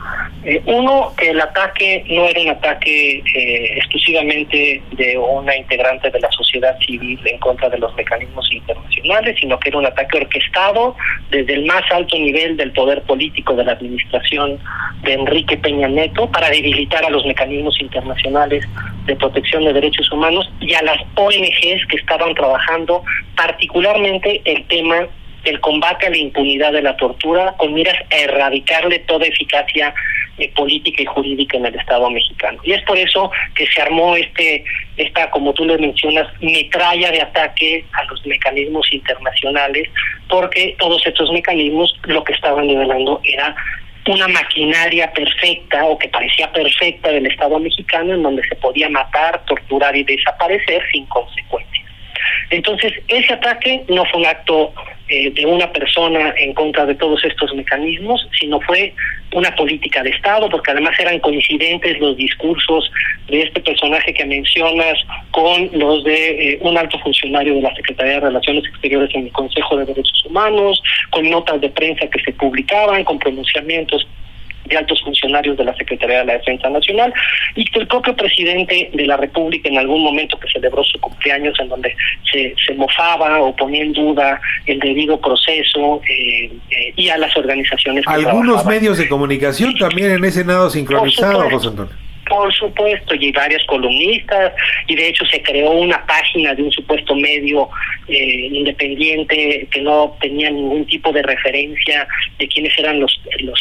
Eh, uno, que el ataque no era un ataque eh, exclusivamente de una integrante de la sociedad civil en contra de los mecanismos internacionales, sino que era un ataque orquestado desde el más alto nivel del poder político de la administración de Enrique Peña Neto para debilitar a los mecanismos internacionales de protección de derechos humanos y a las ONGs que estaban trabajando particularmente el tema del combate a la impunidad de la tortura con miras a erradicarle toda eficacia eh, política y jurídica en el Estado mexicano. Y es por eso que se armó este esta, como tú le mencionas, metralla de ataque a los mecanismos internacionales, porque todos estos mecanismos lo que estaban nivelando era una maquinaria perfecta o que parecía perfecta del Estado mexicano en donde se podía matar, torturar y desaparecer sin consecuencias. Entonces, ese ataque no fue un acto eh, de una persona en contra de todos estos mecanismos, sino fue una política de Estado, porque además eran coincidentes los discursos de este personaje que mencionas con los de eh, un alto funcionario de la Secretaría de Relaciones Exteriores en el Consejo de Derechos Humanos, con notas de prensa que se publicaban, con pronunciamientos de altos funcionarios de la Secretaría de la Defensa Nacional y que el propio presidente de la República en algún momento que celebró su cumpleaños en donde se, se mofaba o ponía en duda el debido proceso eh, eh, y a las organizaciones. Algunos medios de comunicación también en ese nado sincronizado, José Antonio. Por supuesto, y varias columnistas, y de hecho se creó una página de un supuesto medio eh, independiente que no tenía ningún tipo de referencia de quiénes eran los, los,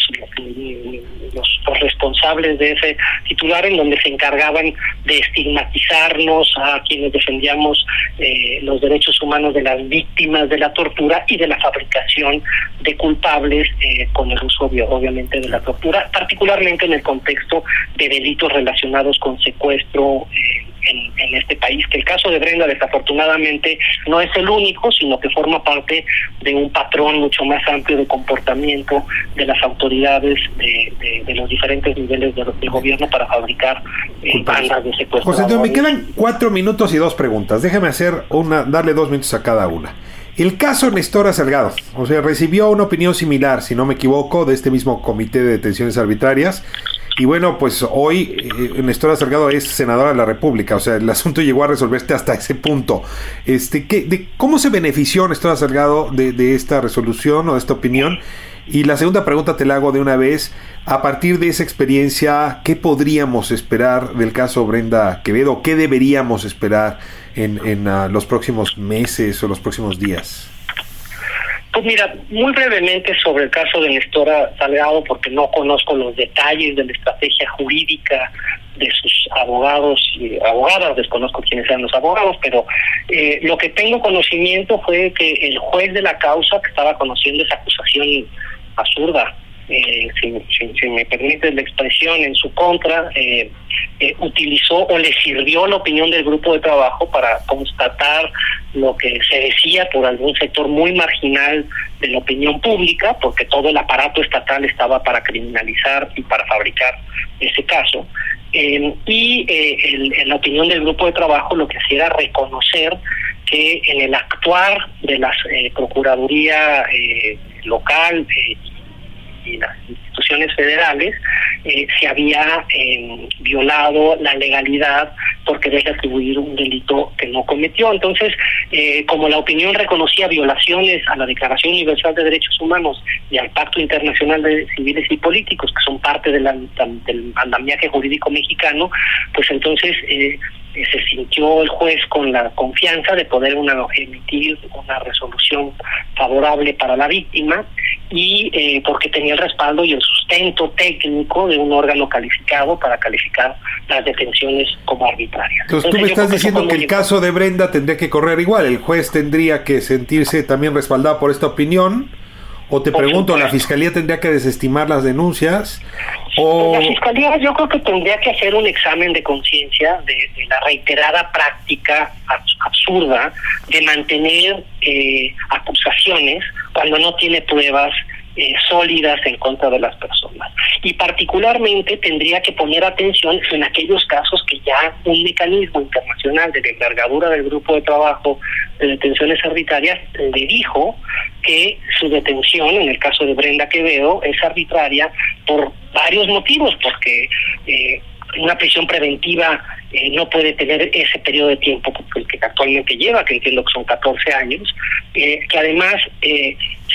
los, responsables de ese titular, en donde se encargaban de estigmatizarnos a quienes defendíamos eh, los derechos humanos de las víctimas de la tortura y de la fabricación de culpables eh, con el uso, obviamente, de la tortura, particularmente en el contexto de delitos relacionados con secuestro eh, en, este país, que el caso de Brenda desafortunadamente no es el único, sino que forma parte de un patrón mucho más amplio de comportamiento de las autoridades de, los diferentes niveles del gobierno para fabricar eh, bandas de secuestro. José, me quedan cuatro minutos y dos preguntas. Déjeme hacer una, darle dos minutos a cada una. El caso Nestora Salgado, o sea, recibió una opinión similar, si no me equivoco, de este mismo comité de detenciones arbitrarias. Y bueno, pues hoy eh, Nestora Salgado es senadora de la República, o sea, el asunto llegó a resolverse hasta ese punto. Este, ¿qué, de, ¿Cómo se benefició Nestora Salgado de, de esta resolución o de esta opinión? Y la segunda pregunta te la hago de una vez. A partir de esa experiencia, ¿qué podríamos esperar del caso Brenda Quevedo? ¿Qué deberíamos esperar en, en uh, los próximos meses o los próximos días? Pues mira, muy brevemente sobre el caso de Nestora Salgado, porque no conozco los detalles de la estrategia jurídica de sus abogados y abogadas, desconozco quiénes sean los abogados, pero eh, lo que tengo conocimiento fue que el juez de la causa, que estaba conociendo esa acusación absurda, eh, si, me permite la expresión, en su contra, eh, eh, utilizó o le sirvió la opinión del grupo de trabajo para constatar lo que se decía por algún sector muy marginal de la opinión pública, porque todo el aparato estatal estaba para criminalizar y para fabricar ese caso. y en la opinión del grupo de trabajo lo que hacía era reconocer que en el actuar de la Procuraduría local y las instituciones federales eh, se había eh, violado la legalidad por querer atribuir un delito que no cometió. Entonces, eh, como la opinión reconocía violaciones a la Declaración Universal de Derechos Humanos y al Pacto Internacional de Civiles y Políticos, que son parte del andamiaje jurídico mexicano, pues entonces se sintió el juez con la confianza de poder una, emitir una resolución favorable para la víctima y eh, porque tenía el respaldo y el sustento técnico de un órgano calificado para calificar las detenciones como arbitrarias. Entonces, tú me estás diciendo que, el caso de Brenda tendría que correr igual, el juez tendría que sentirse también respaldado por esta opinión o te pregunto, ¿la fiscalía tendría que desestimar las denuncias? O... La fiscalía yo creo que tendría que hacer un examen de conciencia de, la reiterada práctica absurda de mantener eh, acusaciones cuando no tiene pruebas eh, sólidas en contra de las personas. Y particularmente tendría que poner atención en aquellos casos que ya un mecanismo internacional de envergadura del grupo de trabajo de detenciones arbitrarias le dijo que su detención, en el caso de Brenda Quevedo, es arbitraria por varios motivos, porque eh, una prisión preventiva eh, no puede tener ese periodo de tiempo que actualmente lleva, que entiendo que son 14 años, que además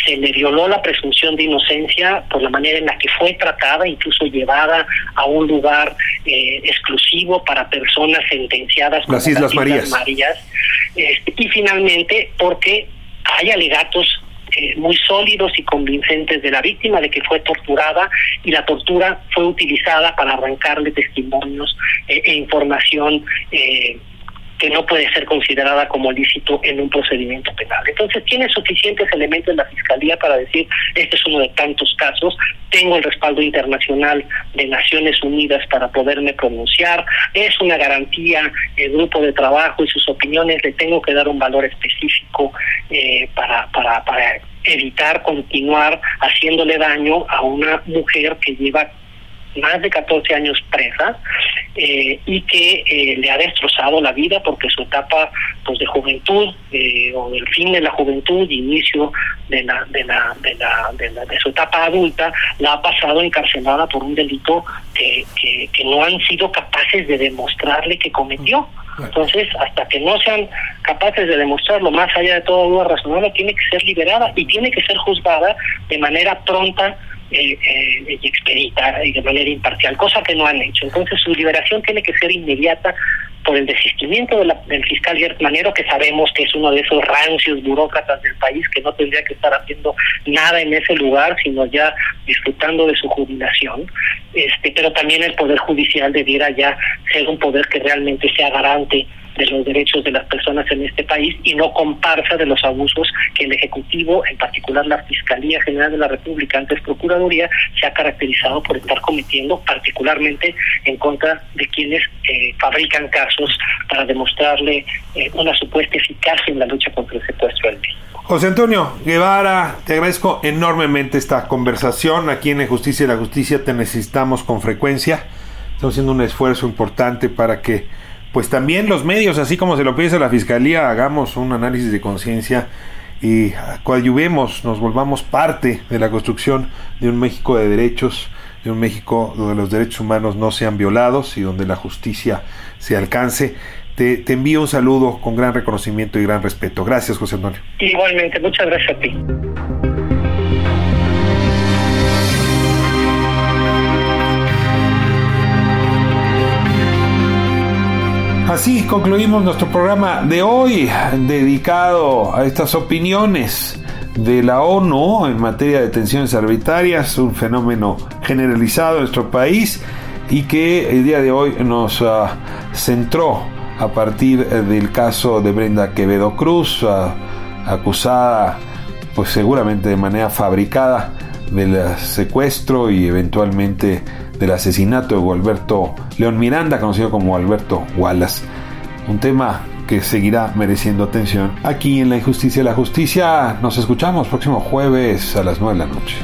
se le violó la presunción de inocencia por la manera en la que fue tratada, incluso llevada a un lugar exclusivo para personas sentenciadas las Islas Marías. Marías. Este, y finalmente porque hay alegatos eh, muy sólidos y convincentes de la víctima de que fue torturada y la tortura fue utilizada para arrancarle testimonios eh, e información eh, que no puede ser considerada como lícito en un procedimiento penal. Entonces tiene suficientes elementos la Fiscalía para decir, este es uno de tantos casos, tengo el respaldo internacional de Naciones Unidas para poderme pronunciar, es una garantía el grupo de trabajo y sus opiniones, le tengo que dar un valor específico eh, para, para, para evitar continuar haciéndole daño a una mujer que lleva más de 14 años presa eh, y que eh, le ha destrozado la vida porque su etapa pues de juventud eh, o del fin de la juventud inicio de la, de la, de la, de la de su etapa adulta la ha pasado encarcelada por un delito que, que, que no han sido capaces de demostrarle que cometió. Entonces, hasta que no sean capaces de demostrarlo más allá de toda duda razonable, tiene que ser liberada y tiene que ser juzgada de manera pronta eh, eh, y expedita y de manera imparcial, cosa que no han hecho. Entonces su liberación tiene que ser inmediata por el desistimiento del fiscal Gert Manero, que sabemos que es uno de esos rancios burócratas del país que no tendría que estar haciendo nada en ese lugar, sino ya disfrutando de su jubilación. Este, pero también el Poder Judicial debiera ya ser un poder que realmente sea garante de los derechos de las personas en este país y no comparsa de los abusos que el Ejecutivo, en particular la Fiscalía General de la República, antes Procuraduría, se ha caracterizado por estar cometiendo, particularmente en contra de quienes eh, fabrican casos para demostrarle eh, una supuesta eficacia en la lucha contra el secuestro del México. José Antonio Guevara, te agradezco enormemente esta conversación. Aquí en Justicia y la Justicia te necesitamos con frecuencia. Estamos haciendo un esfuerzo importante para que pues también los medios, así como se lo pide la Fiscalía, hagamos un análisis de conciencia y coadyuvemos, nos volvamos parte de la construcción de un México de derechos, de un México donde los derechos humanos no sean violados y donde la justicia se alcance. Te, te envío un saludo con gran reconocimiento y gran respeto. Gracias, José Antonio. Igualmente, muchas gracias a ti. Así concluimos nuestro programa de hoy dedicado a estas opiniones de la ONU en materia de detenciones arbitrarias, un fenómeno generalizado en nuestro país y que el día de hoy nos uh, centró a partir del caso de Brenda Quevedo Cruz, uh, acusada pues seguramente de manera fabricada del secuestro y eventualmente del asesinato de Gualberto León Miranda, conocido como Alberto Wallace. Un tema que seguirá mereciendo atención aquí en La Injusticia y la Justicia. Nos escuchamos próximo jueves a las 9 de la noche.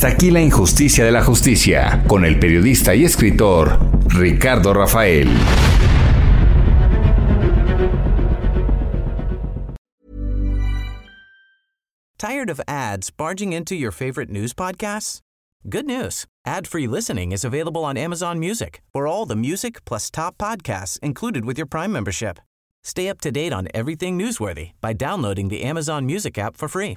Hasta aquí la injusticia de la justicia, con el periodista y escritor Ricardo Rafael. Tired of ads barging into your favorite news podcasts? Good news. Ad-free listening is available on Amazon Music for all the music plus top podcasts included with your Prime membership. Stay up to date on everything newsworthy by downloading the Amazon Music app for free